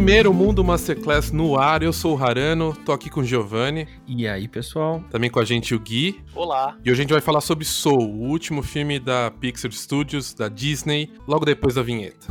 Primeiro Mundo Masterclass no ar. Eu sou o Harano, tô aqui com o Giovanni. E aí, pessoal? Também com a gente o Gui. Olá. E hoje a gente vai falar sobre Soul, o último filme da Pixar Studios, da Disney, logo depois da vinheta.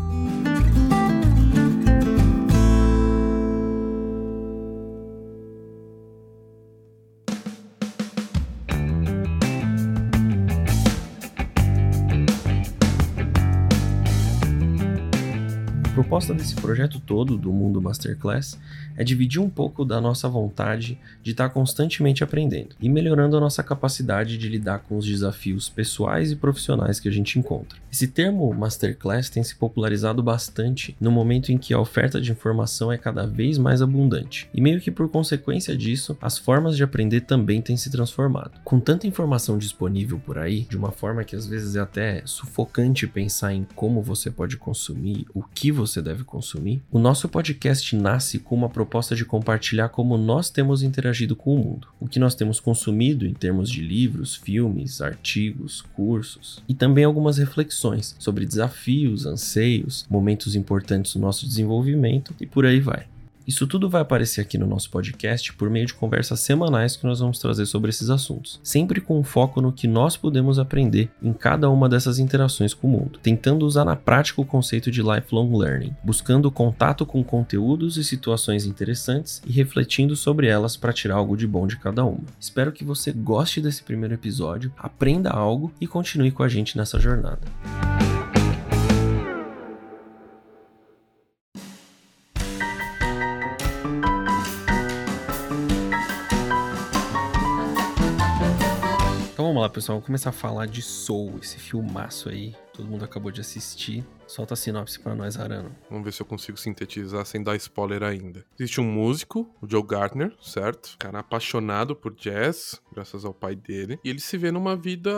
Proposta desse projeto todo do Mundo Masterclass é dividir um pouco da nossa vontade de estar constantemente aprendendo e melhorando a nossa capacidade de lidar com os desafios pessoais e profissionais que a gente encontra. Esse termo Masterclass tem se popularizado bastante no momento em que a oferta de informação é cada vez mais abundante, e meio que por consequência disso, as formas de aprender também têm se transformado. Com tanta informação disponível por aí, de uma forma que às vezes é até sufocante pensar em como você pode consumir, o que você você deve consumir, o nosso podcast nasce com uma proposta de compartilhar como nós temos interagido com o mundo, o que nós temos consumido em termos de livros, filmes, artigos, cursos e também algumas reflexões sobre desafios, anseios, momentos importantes do nosso desenvolvimento e por aí vai. Isso tudo vai aparecer aqui no nosso podcast por meio de conversas semanais que nós vamos trazer sobre esses assuntos, sempre com um foco no que nós podemos aprender em cada uma dessas interações com o mundo, tentando usar na prática o conceito de lifelong learning, buscando contato com conteúdos e situações interessantes e refletindo sobre elas para tirar algo de bom de cada uma. Espero que você goste desse primeiro episódio, aprenda algo e continue com a gente nessa jornada. Vamos lá, pessoal. Vamos começar a falar de Soul, esse filmaço aí. Todo mundo acabou de assistir. Solta a sinopse para nós, Arano. Vamos ver se eu consigo sintetizar sem dar spoiler ainda. Existe um músico, o Joe Gardner, certo? Cara apaixonado por jazz, graças ao pai dele. E ele se vê numa vida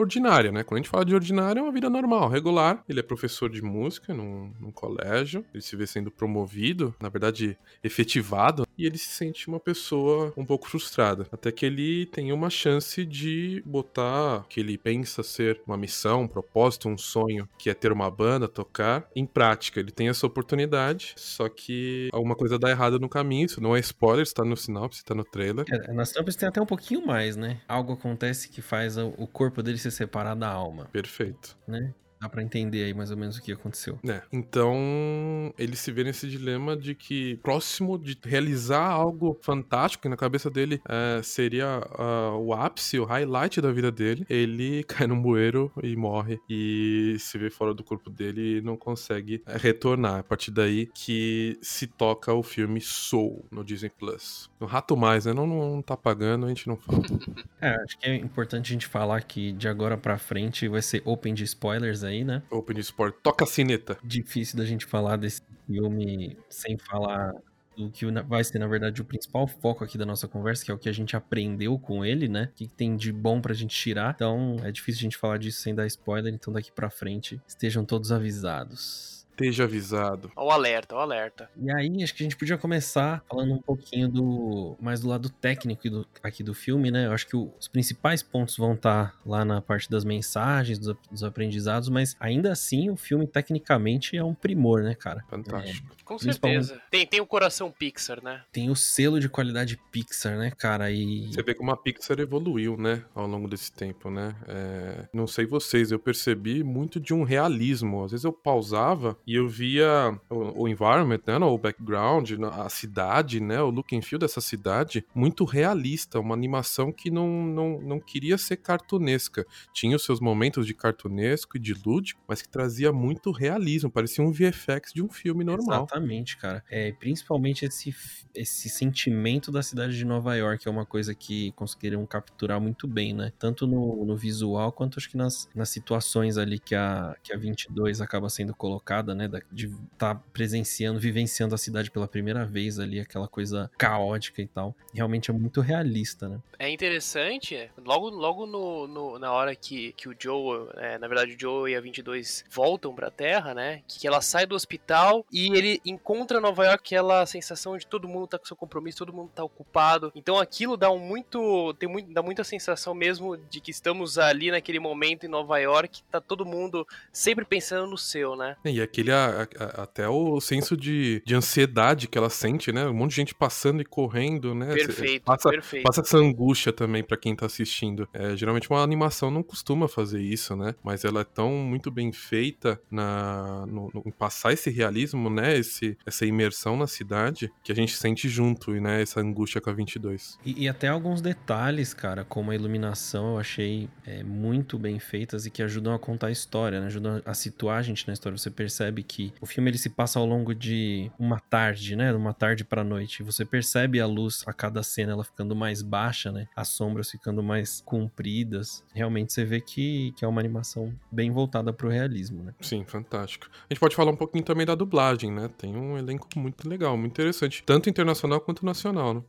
ordinária, né? Quando a gente fala de ordinária, é uma vida normal, regular. Ele é professor de música num, num colégio. Ele se vê sendo promovido, na verdade, efetivado. E ele se sente uma pessoa um pouco frustrada. Até que ele tem uma chance de botar o que ele pensa ser uma missão, um propósito, um sonho, que é ter uma banda, tocar, em prática. Ele tem essa oportunidade, só que alguma coisa dá errado no caminho. Isso não é spoiler, está no sinopse, está no trailer. É, nas tampas tem até um pouquinho mais, né? Algo acontece que faz o corpo dele se separar da alma. Perfeito. Né? Dá pra entender aí mais ou menos o que aconteceu. É, então ele se vê nesse dilema de que próximo de realizar algo fantástico, que na cabeça dele é, seria uh, o ápice, o highlight da vida dele, ele cai no bueiro e morre e se vê fora do corpo dele e não consegue é, retornar. A partir daí que se toca o filme Soul no Disney Plus. No Rato Mais, né? Não, não tá pagando, a gente não fala. é, acho que é importante a gente falar que de agora pra frente vai ser open de spoilers aí aí, né? Open Sport, toca a sineta. Difícil da gente falar desse filme sem falar do que vai ser, na verdade, o principal foco aqui da nossa conversa, que é o que a gente aprendeu com ele, né? O que tem de bom pra gente tirar. Então, é difícil a gente falar disso sem dar spoiler, então daqui pra frente estejam todos avisados esteja avisado. Ao alerta, ao alerta. E aí, acho que a gente podia começar falando um pouquinho do mais do lado técnico do, aqui do filme, né? Eu acho que o, os principais pontos vão estar tá lá na parte das mensagens, dos, dos, aprendizados, mas ainda assim o filme tecnicamente é um primor, né, cara? Fantástico. É, Com certeza. Tem, tem o coração Pixar, né? Tem o selo de qualidade Pixar, né, cara? E... Você vê como a Pixar evoluiu, né, ao longo desse tempo, né? É... Não sei vocês, eu percebi muito de um realismo. Às vezes eu pausava e eu via o, o environment, né, o background, a cidade, né, o look and feel dessa cidade muito realista, uma animação que não, não, não queria ser cartunesca. Tinha os seus momentos de cartunesco e de lúdico, mas que trazia muito realismo, parecia um VFX de um filme normal. Exatamente, cara. É, principalmente esse, esse sentimento da cidade de Nova York é uma coisa que conseguiram capturar muito bem, né? Tanto no, no visual quanto acho que nas, nas situações ali que a, que a 22 acaba sendo colocada, né? né? De estar tá presenciando, vivenciando a cidade pela primeira vez ali, aquela coisa caótica e tal. Realmente é muito realista, né? É interessante, logo, logo no, no na hora que, que o Joe, é, na verdade o Joe e a 22 voltam pra Terra, né? Que ela sai do hospital e ele encontra Nova York aquela sensação de todo mundo tá com seu compromisso, todo mundo tá ocupado. Então aquilo dá um muito, tem muito, dá muita sensação mesmo de que estamos ali naquele momento em Nova York, tá todo mundo sempre pensando no seu, né? E aquele aquele a- a- até o senso de, de ansiedade que ela sente, né? Um monte de gente passando e correndo, né? Perfeito, Passa, perfeito. passa essa angústia também pra quem tá assistindo. É, geralmente uma animação não costuma fazer isso, né? Mas ela é tão muito bem feita na, no, no- em passar esse realismo, né? Esse, essa imersão na cidade que a gente sente junto, e, né? Essa angústia com a 22. E, e até alguns detalhes, cara, como a iluminação, eu achei é, muito bem feitas e que ajudam a contar a história, né? Ajudam a situar a gente na história. Você percebe que o filme ele se passa ao longo de uma tarde, né? Uma tarde pra noite. Você percebe a luz a cada cena ela ficando mais baixa, né? As sombras ficando mais compridas. Realmente você vê que, que é uma animação bem voltada pro realismo, né? Sim, fantástico. A gente pode falar um pouquinho também da dublagem, né? Tem um elenco muito legal, muito interessante. Tanto internacional quanto nacional, né?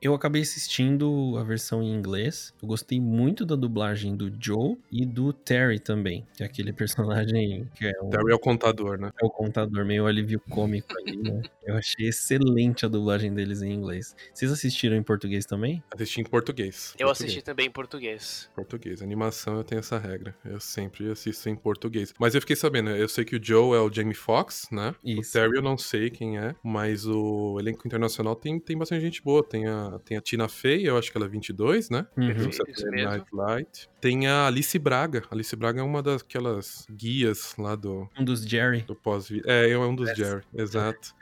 Eu acabei assistindo a versão em inglês. Eu gostei muito da dublagem do Joe e do Terry também, que é aquele personagem que é um Terry é o contador, né? É o contador, meio alívio cômico ali, né? Eu achei excelente a dublagem deles em inglês. Vocês assistiram em português também? Assisti em português. Eu Português. assisti também em português. Português. Animação eu tenho essa regra. Eu sempre assisto em português. Mas eu fiquei sabendo, eu sei que o Joe é o Jamie Foxx, né? Isso. O Terry eu não sei quem é, mas o elenco internacional tem, tem bastante gente boa. Tem a, tem a Tina Fey, eu acho que ela é 22, né? Uhum. Night Light. Tem a Alice Braga. A Alice Braga é uma daquelas guias lá do, Um dos Jerry. do pós-vida. É, é um dos Essa. Jerry, exato.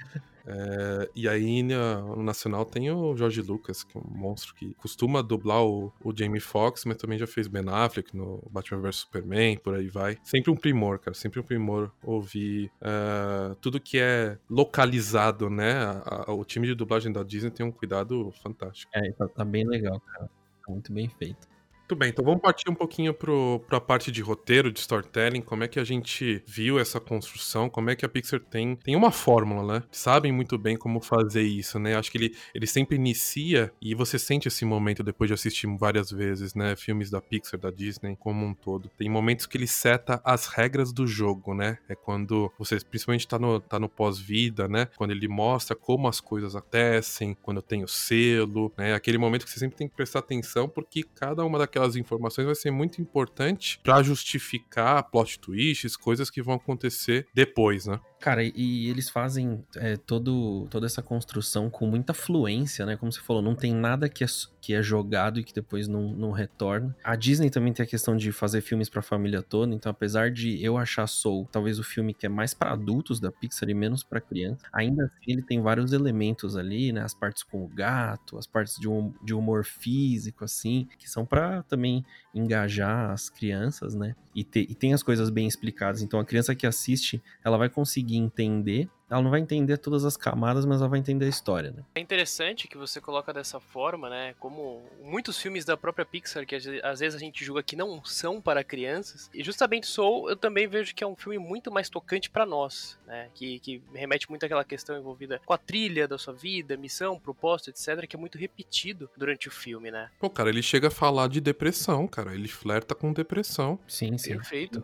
É, e aí na- no Nacional tem o Jorge Lucas, que é um monstro que costuma dublar o, o Jamie Foxx, mas também já fez Ben Affleck no Batman vs Superman, por aí vai. Sempre um primor, cara, sempre um primor ouvir é, tudo que é localizado, né? A- a- o time de dublagem da Disney tem um cuidado fantástico. É, tá, tá bem legal, cara. Tá muito bem feito. Muito bem, então vamos partir um pouquinho pro, pra parte de roteiro, de storytelling, como é que a gente viu essa construção, como é que a Pixar tem, tem uma fórmula, né? Sabem muito bem como fazer isso, né? Acho que ele, ele sempre inicia e você sente esse momento depois de assistir várias vezes, né? Filmes da Pixar, da Disney, como um todo. Tem momentos que ele seta as regras do jogo, né? É quando você, principalmente tá no, tá no pós-vida, né? Quando ele mostra como as coisas acontecem, quando tem o selo, né? Aquele momento que você sempre tem que prestar atenção, porque cada uma daquelas informações vai ser muito importante pra justificar plot twists, coisas que vão acontecer depois, né? Cara, e, eles fazem é, todo, toda essa construção com muita fluência, né? Como você falou, não tem nada que é, que é jogado e que depois não, não retorna. A Disney também tem a questão de fazer filmes pra família toda, então apesar de eu achar Soul talvez o filme que é mais pra adultos da Pixar e menos pra criança, ainda assim ele tem vários elementos ali, né? As partes com o gato, as partes de, hum- de humor físico, assim, que são pra também engajar as crianças, né? E, te- e tem as coisas bem explicadas. Então a criança que assiste, ela vai conseguir entender. Ela não vai entender todas as camadas, mas ela vai entender a história, né? É interessante que você coloca dessa forma, né? Como muitos filmes da própria Pixar, que às ve- às vezes a gente julga que não são para crianças. E justamente Soul, eu também vejo que é um filme muito mais tocante para nós, né? Que, que remete muito àquela questão envolvida com a trilha da sua vida, missão, propósito, etc., que é muito repetido durante o filme, né? Pô, cara, ele chega a falar de depressão, cara. Ele flerta com depressão. Sim, sim. Perfeito.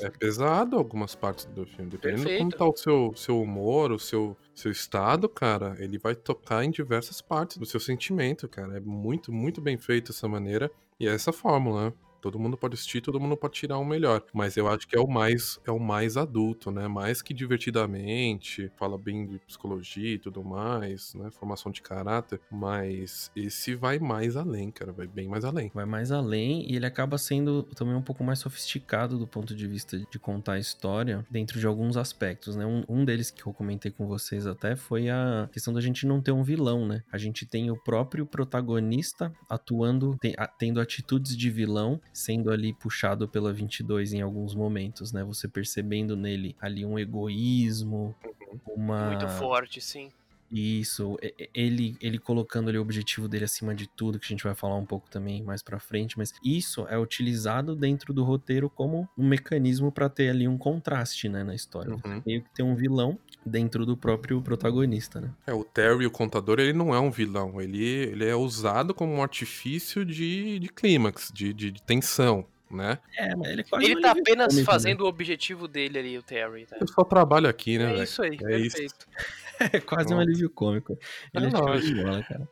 É pesado algumas partes do filme. Dependendo de como Perfeito. tá o seu, seu humor, o seu, seu estado, cara, ele vai tocar em diversas partes do seu sentimento, cara. É muito, muito bem feito essa maneira. E é essa fórmula? Todo mundo pode assistir, todo mundo pode tirar o melhor. Mas eu acho que é o mais é o mais adulto, né? Mais que divertidamente, fala bem de psicologia e tudo mais, né? Formação de caráter. Mas esse vai mais além, cara. Vai bem mais além. Vai mais além e ele acaba sendo também um pouco mais sofisticado do ponto de vista de contar a história dentro de alguns aspectos, né? Um, um deles que eu comentei com vocês até foi a questão da gente não ter um vilão, né? A gente tem o próprio protagonista atuando, tendo atitudes de vilão, sendo ali puxado pela 22 em alguns momentos, né? Você percebendo nele ali um egoísmo, uma... Muito forte, sim. Isso, ele, ele colocando ali o objetivo dele acima de tudo, que a gente vai falar um pouco também mais pra frente, mas isso é utilizado dentro do roteiro como um mecanismo pra ter ali um contraste, né, na história. Uhum. Meio que ter um vilão dentro do próprio protagonista, né? É, o Terry, o contador, ele não é um vilão. Ele, ele é usado como um artifício de, de clímax, de, de, de tensão, né? É, mas ele quase Ele tá apenas né? fazendo o objetivo dele ali, o Terry. Tá? Eu só trabalho aqui, né, É velho? isso aí, É isso. É quase um Pronto. alívio cômico. Ele É é, de bola, cara.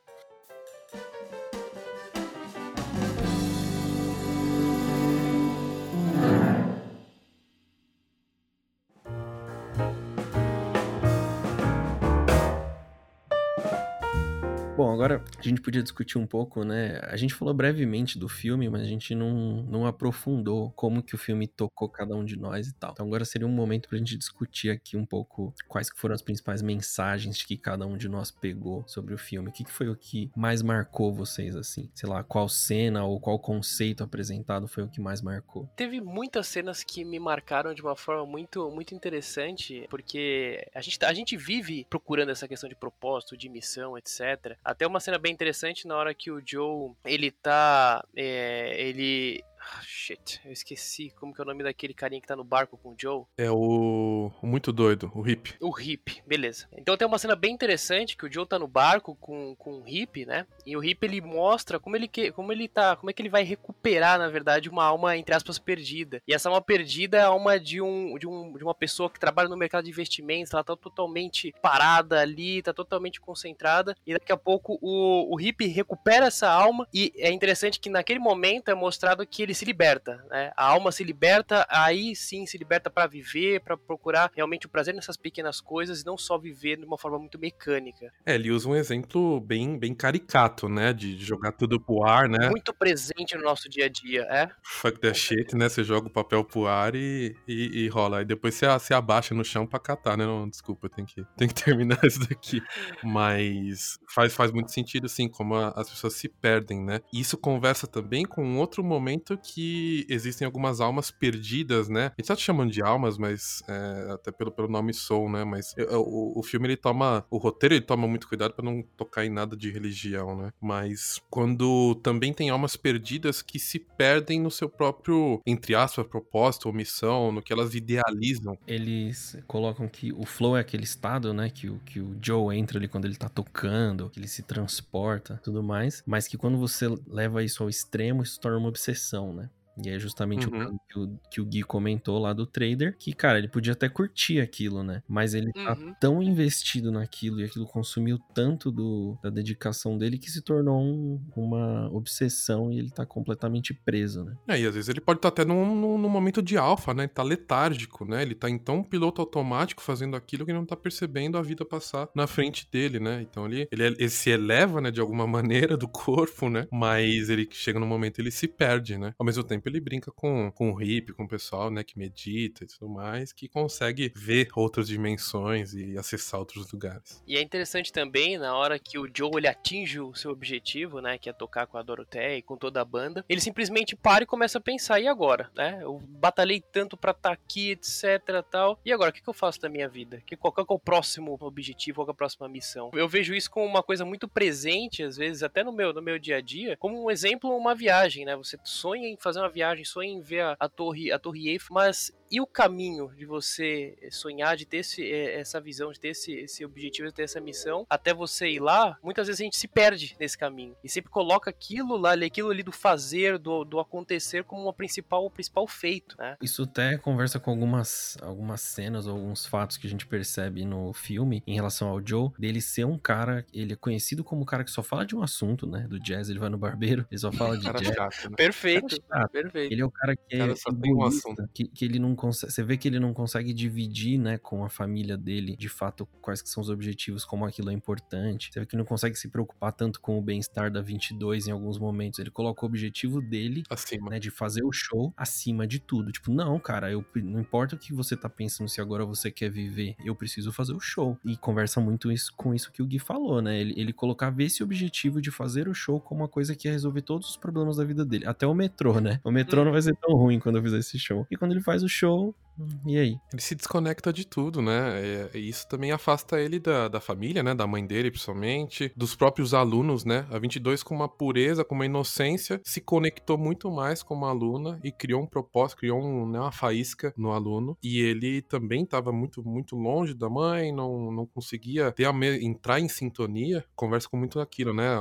Agora a gente podia discutir um pouco, né? A gente falou brevemente do filme, mas a gente não, não aprofundou como que o filme tocou cada um de nós e tal. Então agora seria um momento pra gente discutir aqui um pouco quais que foram as principais mensagens que cada um de nós pegou sobre o filme. O que, que foi o que mais marcou vocês, assim? Sei lá, qual cena ou qual conceito apresentado foi o que mais marcou? Teve muitas cenas que me marcaram de uma forma muito, muito interessante, porque a gente, tá, a gente vive procurando essa questão de propósito, de missão, etc. Até uma cena bem interessante na hora que o Joe, ele tá, é, ele ah, shit, eu esqueci como que é o nome daquele carinha que tá no barco com o Joe. É o, o muito doido, o Hip. O Hip, beleza. Então tem uma cena bem interessante que o Joe tá no barco com, com o Hip, né? E o Hip ele mostra como ele, que, como ele tá, como é que ele vai recuperar, na verdade, uma alma, entre aspas, perdida. E essa alma perdida é a alma de, um, de, um, de uma pessoa que trabalha no mercado de investimentos, ela tá totalmente parada ali, tá totalmente concentrada. E daqui a pouco o, o Hip recupera essa alma. E é interessante que naquele momento é mostrado que ele se liberta, né? A alma se liberta, aí sim se liberta para viver, para procurar realmente o prazer nessas pequenas coisas e não só viver de uma forma muito mecânica. É, ele usa um exemplo bem, bem caricato, né? De jogar tudo pro ar, né? Muito presente no nosso dia a dia, é? Fuck that shit, né? Você joga o papel pro ar e, e, e rola. Aí depois você, você abaixa no chão pra catar, né? Não, desculpa, tem que, tem que terminar isso daqui. Mas faz, faz muito sentido, sim, como a, as pessoas se perdem, né? E isso conversa também com um outro momento que existem algumas almas perdidas, né? A gente tá chamando de almas, mas é, até pelo, pelo nome Soul, né? Mas o, o filme ele toma, o roteiro ele toma muito cuidado para não tocar em nada de religião, né? Mas quando também tem almas perdidas que se perdem no seu próprio, entre aspas, propósito ou missão, no que elas idealizam. Eles colocam que o flow é aquele estado, né? Que o, que o Joe entra ali quando ele tá tocando, que ele se transporta, tudo mais, mas que quando você leva isso ao extremo, isso torna uma obsessão, né? E é justamente uhum. o que, o que o Gui comentou lá do trader, que, cara, ele podia até curtir aquilo, né? Mas ele tá uhum. tão investido naquilo e aquilo consumiu tanto do, da dedicação dele que se tornou um, uma obsessão e ele tá completamente preso, né? É, e às vezes ele pode estar tá até num, num, num, momento de alfa, né? Ele tá letárgico, né? Ele tá então piloto automático fazendo aquilo que não tá percebendo a vida passar na frente dele, né? Então ele, ele, ele se eleva, né, de alguma maneira do corpo, né? Mas ele chega num momento ele se perde, né? Ao mesmo tempo ele brinca com, com o hippie, com o pessoal, né, que medita e tudo mais, que consegue ver outras dimensões e acessar outros lugares. E é interessante também, na hora que o Joe ele atinge o seu objetivo, né, que é tocar com a Dorothea e com toda a banda, ele simplesmente para e começa a pensar, e agora, né? Eu batalhei tanto para estar tá aqui, etc, tal, e agora, o que, que eu faço da minha vida? Que, qual, qual é o próximo objetivo, qual é a próxima missão? Eu vejo isso como uma coisa muito presente, às vezes, até no meu, no meu dia a dia, como um exemplo, uma viagem, né? Você sonha em fazer uma viagem, sonha em ver a, a torre, a torre Eiffel, mas e o caminho de você sonhar, de ter esse, eh, essa visão, de ter esse, esse objetivo, de ter essa missão, até você ir lá, muitas vezes a gente se perde nesse caminho. E sempre coloca aquilo lá, aquilo ali do fazer, do, do acontecer, como uma principal, o principal feito, né? Isso até conversa com algumas, algumas cenas, alguns fatos que a gente percebe no filme em relação ao Joe, dele ser um cara, ele é conhecido como um cara que só fala de um assunto, né? Do jazz, ele vai no barbeiro, ele só fala de jazz. Chato, né? Perfeito, perfeito. Ele é o cara que cara é egoísta, um que, que ele não consegue, você vê que ele não consegue dividir, né, com a família dele, de fato, quais que são os objetivos, como aquilo é importante. Você vê que ele não consegue se preocupar tanto com o bem-estar da 22 em alguns momentos. Ele coloca o objetivo dele, acima. né, de fazer o show acima de tudo. Tipo, não, cara, eu não importa o que você tá pensando se agora você quer viver, eu preciso fazer o show. E conversa muito isso com isso que o Gui falou, né? Ele, ele colocava esse objetivo de fazer o show como uma coisa que ia resolver todos os problemas da vida dele. Até o metrô, né? O metrô não vai ser tão ruim quando eu fizer esse show. E quando ele faz o show, official e aí? Ele se desconecta de tudo, né? E isso também afasta ele da, da família, né? Da mãe dele, principalmente, dos próprios alunos, né? A 22, com uma pureza, com uma inocência, se conectou muito mais com uma aluna e criou um propósito, criou um, né, uma faísca no aluno. E ele também estava muito, muito longe da mãe, não, não conseguia ter a entrar em sintonia. Conversa com muito aquilo, né?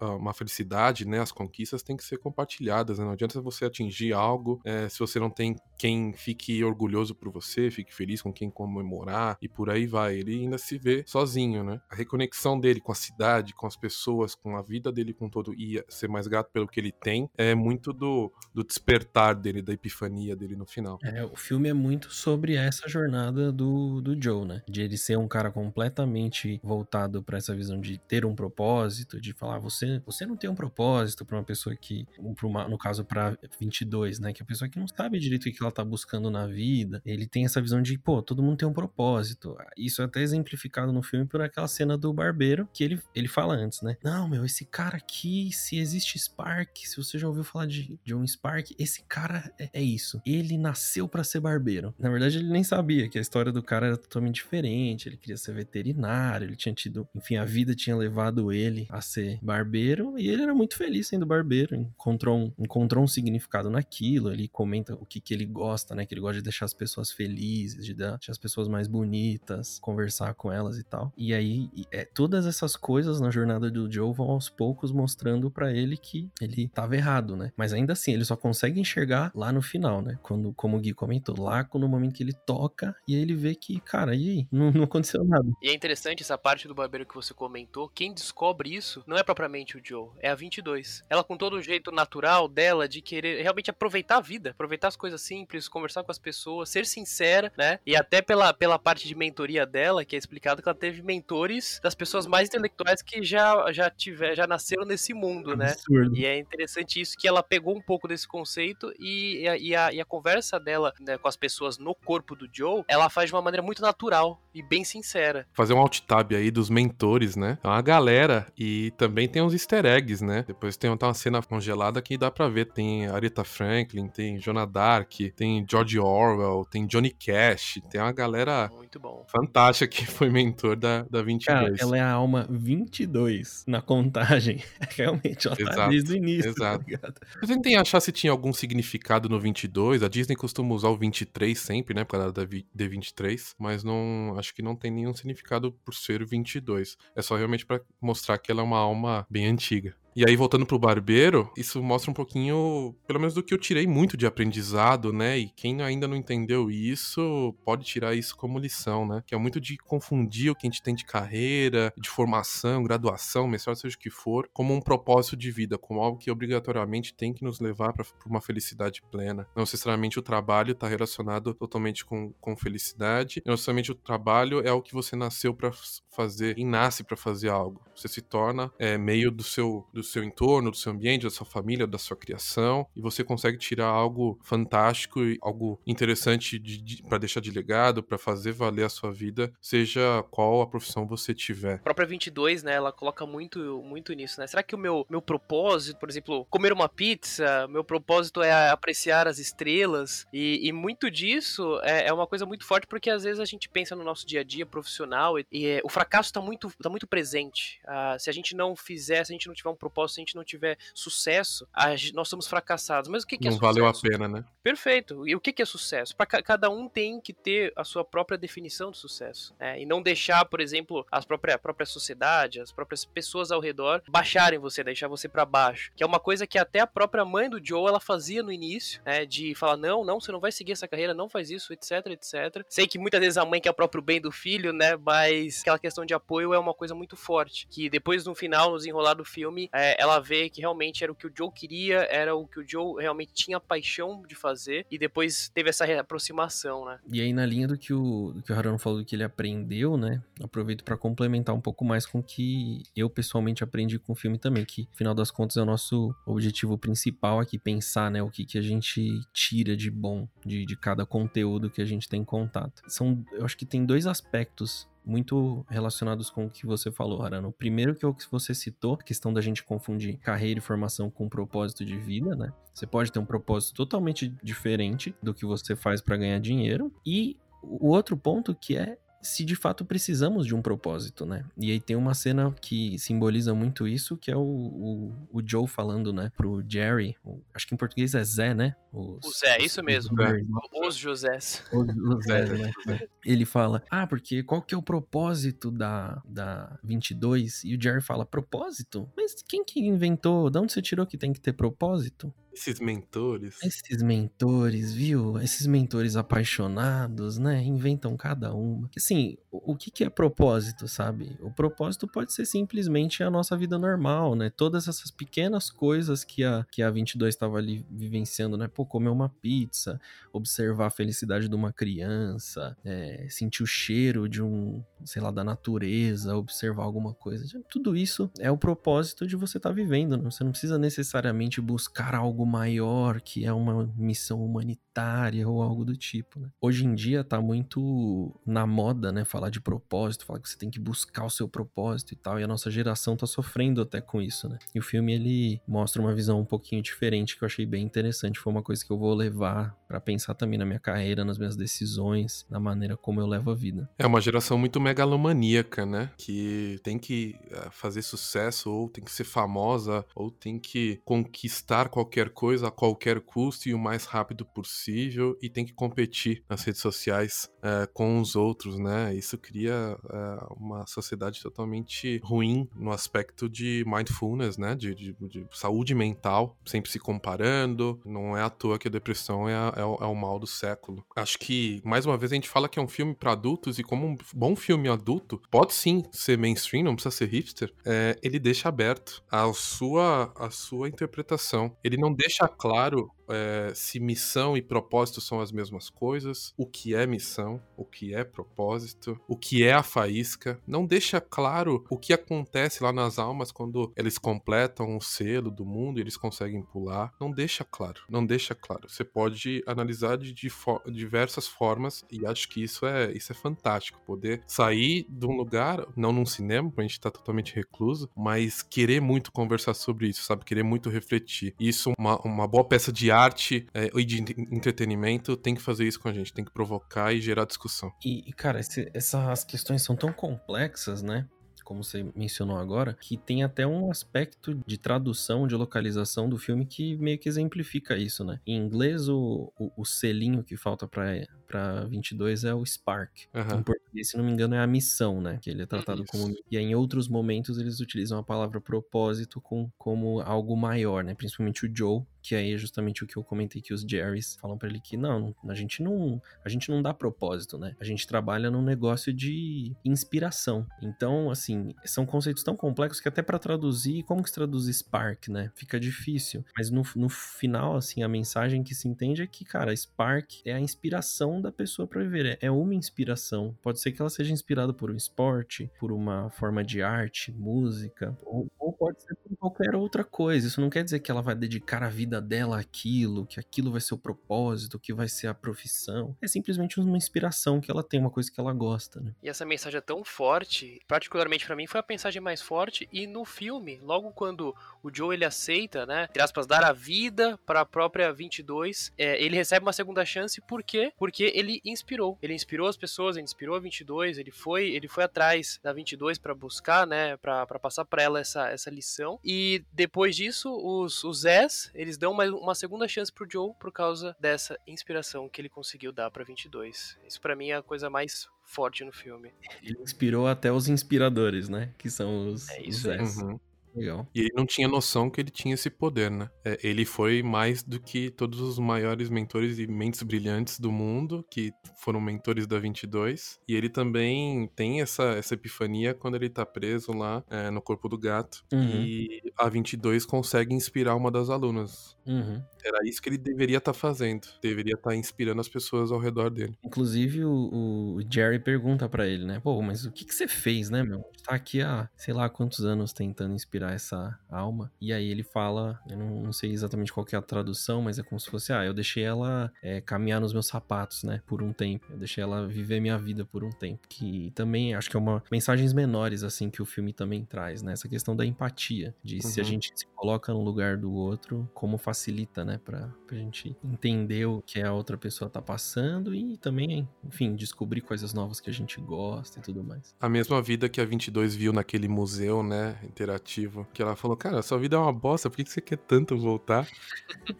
Uma felicidade, né? As conquistas têm que ser compartilhadas, né? Não adianta você atingir algo é, se você não tem quem fique orgulhoso orgulhoso por você, fique feliz com quem comemorar e por aí vai. Ele ainda se vê sozinho, né? A reconexão dele com a cidade, com as pessoas, com a vida dele com todo e ser mais grato pelo que ele tem é muito do, do despertar dele, da epifania dele no final. É, o filme é muito sobre essa jornada do, do Joe, né? De ele ser um cara completamente voltado para essa visão de ter um propósito, de falar, você, você não tem um propósito para uma pessoa que, uma, no caso para 22, né? Que é a pessoa que não sabe direito o que ela tá buscando na vida. Ele tem essa visão de, pô, todo mundo tem um propósito. Isso é até exemplificado no filme por aquela cena do barbeiro que ele, ele fala antes, né? Não, meu, esse cara aqui, se existe Spark, se você já ouviu falar de John Spark, esse cara é, é isso. Ele nasceu para ser barbeiro. Na verdade, ele nem sabia que a história do cara era totalmente diferente. Ele queria ser veterinário, ele tinha tido, enfim, a vida tinha levado ele a ser barbeiro e ele era muito feliz sendo barbeiro. Encontrou um, encontrou um significado naquilo. Ele comenta o que, que ele gosta, né? Que ele gosta de deixar as pessoas felizes, de deixar as pessoas mais bonitas, conversar com elas e tal. E aí, é, todas essas coisas na jornada do Joe vão aos poucos mostrando para ele que ele tava errado, né? Mas ainda assim, ele só consegue enxergar lá no final, né? Quando, como o Gui comentou, lá no momento que ele toca e aí ele vê que, cara, e aí? Não, não aconteceu nada. E é interessante essa parte do barbeiro que você comentou. Quem descobre isso não é propriamente o Joe, é a 22. Ela, com todo o jeito natural dela de querer realmente aproveitar a vida, aproveitar as coisas simples, conversar com as pessoas, ser sincera, né? E até pela, pela parte de mentoria dela, que é explicado que ela teve mentores das pessoas mais intelectuais que já, já, tiver, já nasceram nesse mundo, né? Absurdo. E é interessante isso que ela pegou um pouco desse conceito e, e, a, e, a, conversa dela né, com as pessoas no corpo do Joe, ela faz de uma maneira muito natural e bem sincera. Fazer um alt tab aí dos mentores, né? É uma galera e também tem uns easter eggs, né? Depois tem uma cena congelada que dá pra ver. Tem Aretha Franklin, tem Jonah Dark, tem George Orwell, tem Johnny Cash, tem uma galera muito bom. fantástica que foi mentor da, da 22. Cara, ela é a alma 22 na contagem. Realmente, ela tá Exato, tá desde o início, exato. tá? Eu tentei achar se tinha algum significado no 22. A Disney costuma usar o 23 sempre, né? Por causa da vi- D23. Mas não acho que não tem nenhum significado por ser 22. É só realmente pra mostrar que ela é uma alma bem antiga. E aí, voltando pro barbeiro, isso mostra um pouquinho, pelo menos do que eu tirei muito de aprendizado, né? E quem ainda não entendeu isso, pode tirar isso como lição, né? Que é muito de confundir o que a gente tem de carreira, de formação, graduação, mestrado, seja o que for, como um propósito de vida, como algo que obrigatoriamente tem que nos levar para uma felicidade plena. Não necessariamente o trabalho está relacionado totalmente com, com felicidade, não necessariamente o trabalho é o que você nasceu para fazer e nasce para fazer algo. Você se torna é, meio do seu, do seu entorno, do seu ambiente, da sua família, da sua criação, e você consegue tirar algo fantástico e algo interessante de, de, para deixar de legado, para fazer valer a sua vida, seja qual a profissão você tiver. A própria 22, né, ela coloca muito, muito nisso, né? Será que o meu, meu propósito, por exemplo, comer uma pizza, meu propósito é apreciar as estrelas, e, e muito disso é, é, uma coisa muito forte, porque às vezes a gente pensa no nosso dia a dia profissional e, e é, o fracasso tá muito, tá muito presente. Uh, se a gente não fizer, se a gente não tiver um se a gente não tiver sucesso, nós somos fracassados. Mas o que, que não é sucesso? valeu a pena, né? Perfeito. E o que, que é sucesso? Para ca cada um tem que ter a sua própria definição de sucesso. Né? E não deixar, por exemplo, as própria, a própria sociedade, as próprias pessoas ao redor baixarem você, deixar você para baixo. Que é uma coisa que até a própria mãe do Joe ela fazia no início, né? De falar: não, não, você não vai seguir essa carreira, não faz isso, etc, etc. Sei que muitas vezes a mãe quer o próprio bem do filho, né? Mas aquela questão de apoio é uma coisa muito forte. Que depois, no final, no desenrolar do filme, é, ela vê que realmente era o que o Joe queria, era o que o Joe realmente tinha paixão de fazer, e depois teve essa aproximação, né? E aí, na linha do que o, do que o Harano falou, do que ele aprendeu, né? Aproveito para complementar um pouco mais com o que eu pessoalmente aprendi com o filme também, que, afinal das contas, é o nosso objetivo principal aqui, pensar, né? O que, que a gente tira de bom de, de cada conteúdo que a gente tem em contato. São, eu acho que tem dois aspectos muito relacionados com o que você falou, Harano. O primeiro que é o que você citou, a questão da gente confundir carreira e formação com propósito de vida, né? Você pode ter um propósito totalmente diferente do que você faz para ganhar dinheiro. E o outro ponto que é se de fato precisamos de um propósito, né? E aí tem uma cena que simboliza muito isso, que é o, o, o Joe falando, né, pro Jerry, o, acho que em português é Zé, né? Os, o Zé, isso mesmo. Os, os Josés. Os, os Zé, né? Ele fala, ah, porque qual que é o propósito da, da 22? E o Jerry fala, propósito? Mas quem que inventou? De onde você tirou que tem que ter propósito? Esses mentores. Esses mentores, viu? Esses mentores apaixonados, né? Inventam cada uma. Assim, o que, que é propósito, sabe? O propósito pode ser simplesmente a nossa vida normal, né? Todas essas pequenas coisas que a, que a 22 estava ali vivenciando, né? Pô, comer uma pizza, observar a felicidade de uma criança, é, sentir o cheiro de um, sei lá, da natureza, observar alguma coisa. Tudo isso é o propósito de você estar tá vivendo, né? Você não precisa necessariamente buscar algo maior, que é uma missão humanitária ou algo do tipo, né? Hoje em dia tá muito na moda, né, falar de propósito, falar que você tem que buscar o seu propósito e tal, e a nossa geração tá sofrendo até com isso, né? E o filme ele mostra uma visão um pouquinho diferente que eu achei bem interessante, foi uma coisa que eu vou levar para pensar também na minha carreira, nas minhas decisões, na maneira como eu levo a vida. É uma geração muito megalomaníaca, né? Que tem que eh, fazer sucesso ou tem que ser famosa ou tem que conquistar qualquer coisa a qualquer custo e o mais rápido possível e tem que competir nas redes sociais é, com os outros, né? Isso cria é, uma sociedade totalmente ruim no aspecto de mindfulness, né? De, de, de, saúde mental, sempre se comparando. Não é à toa que a depressão é, é, o, é o mal do século. Acho que, mais uma vez, a gente fala que é um filme para adultos e como um bom filme adulto, pode sim ser mainstream, não precisa ser hipster, é, ele deixa aberto a sua, a sua interpretação. Ele não deixa claro é, se missão e propósito são as mesmas coisas, o que é missão, o que é propósito, o que é a faísca. Não deixa claro o que acontece lá nas almas quando eles completam o selo do mundo e eles conseguem pular. Não deixa claro, não deixa claro. Você pode analisar de, de fo diversas formas e acho que isso é, isso é fantástico. Poder sair de um lugar, não num cinema, a gente tá totalmente recluso, mas querer muito conversar sobre isso, sabe? Querer muito refletir. Isso, uma, uma boa peça de arte é, e de entretenimento tem que fazer isso com a gente, tem que provocar e gerar discussão. E, cara, esse, essas questões são tão complexas, né? como você mencionou agora, que tem até um aspecto de tradução, de localização do filme que meio que exemplifica isso, né? Em inglês, o, o, o selinho que falta para para 22 é o Spark. Uhum. Em português, se não me engano, é a missão, né? Que ele é tratado Isso. como. E aí, em outros momentos eles utilizam a palavra propósito com, como algo maior, né? Principalmente o Joe, que aí é justamente o que eu comentei que os Jerrys falam para ele que não, a gente não, a gente não dá propósito, né? A gente trabalha num negócio de inspiração. Então, assim, são conceitos tão complexos que até para traduzir, como que se traduz Spark, né? Fica difícil. Mas no, no final, assim, a mensagem que se entende é que, cara, Spark é a inspiração da pessoa para viver. É, é uma inspiração. Pode ser que ela seja inspirada por um esporte, por uma forma de arte, música, ou, ou pode ser por qualquer outra coisa. Isso não quer dizer que ela vai dedicar a vida dela àquilo, que aquilo vai ser o propósito, que vai ser a profissão. É simplesmente uma inspiração que ela tem, uma coisa que ela gosta, né? E essa mensagem é tão forte, particularmente para mim, foi a mensagem mais forte. E no filme, logo quando o Joe ele aceita, né, entre aspas, dar a vida para a própria 22, é, ele recebe uma segunda chance, por quê? Porque ele inspirou. Ele inspirou as pessoas, ele inspirou a 22, ele foi, ele foi atrás da 22 para buscar, né, para passar para ela essa, essa lição. E depois disso, os, os Zés, eles dão uma, uma segunda chance pro Joe por causa dessa inspiração que ele conseguiu dar para 22. Isso para mim é a coisa mais forte no filme. Ele inspirou até os inspiradores, né? Que são os, é isso os Zés. Uhum. Legal. E ele não tinha noção que ele tinha esse poder, né? É, ele foi mais do que todos os maiores mentores e mentes brilhantes do mundo, que foram mentores da 22. E ele também tem essa, essa epifania quando ele tá preso lá é, no corpo do gato. Uhum. E a 22 consegue inspirar uma das alunas. Uhum. Era isso que ele deveria estar tá fazendo. Deveria estar tá inspirando as pessoas ao redor dele. Inclusive, o, o Jerry pergunta para ele, né? Pô, mas o que, que você fez, né, meu? Tá aqui há sei lá quantos anos tentando inspirar essa alma. E aí ele fala, eu não, não sei exatamente qual é a tradução, mas é como se fosse, ah, eu deixei ela é, caminhar nos meus sapatos, né? Por um tempo. Eu deixei ela viver minha vida por um tempo. Que também acho que é uma mensagens menores, assim, que o filme também traz, né? Essa questão da empatia. De uhum. se a uhum. gente se coloca no lugar do outro, como facilita, né? Pra, pra gente entender o que a outra pessoa tá passando e também, enfim, descobrir coisas novas que a gente gosta e tudo mais. A mesma vida que a 22 viu naquele museu, né? Interativo. Que ela falou, cara, sua vida é uma bosta, por que você quer tanto voltar?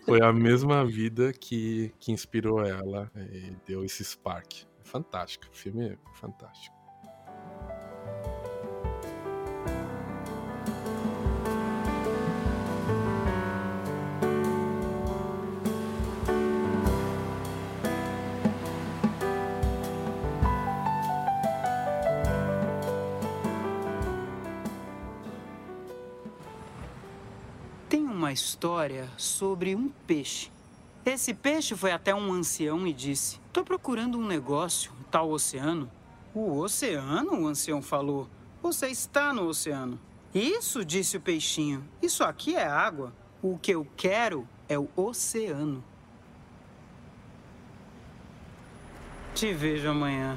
Foi a mesma vida que, que inspirou ela e deu esse spark. Fantástico, o filme é fantástico. Uma história sobre um peixe. Esse peixe foi até um ancião e disse: Tô procurando um negócio, um tal oceano. O oceano? O ancião falou. Você está no oceano. Isso, disse o peixinho. Isso aqui é água. O que eu quero é o oceano. Te vejo amanhã.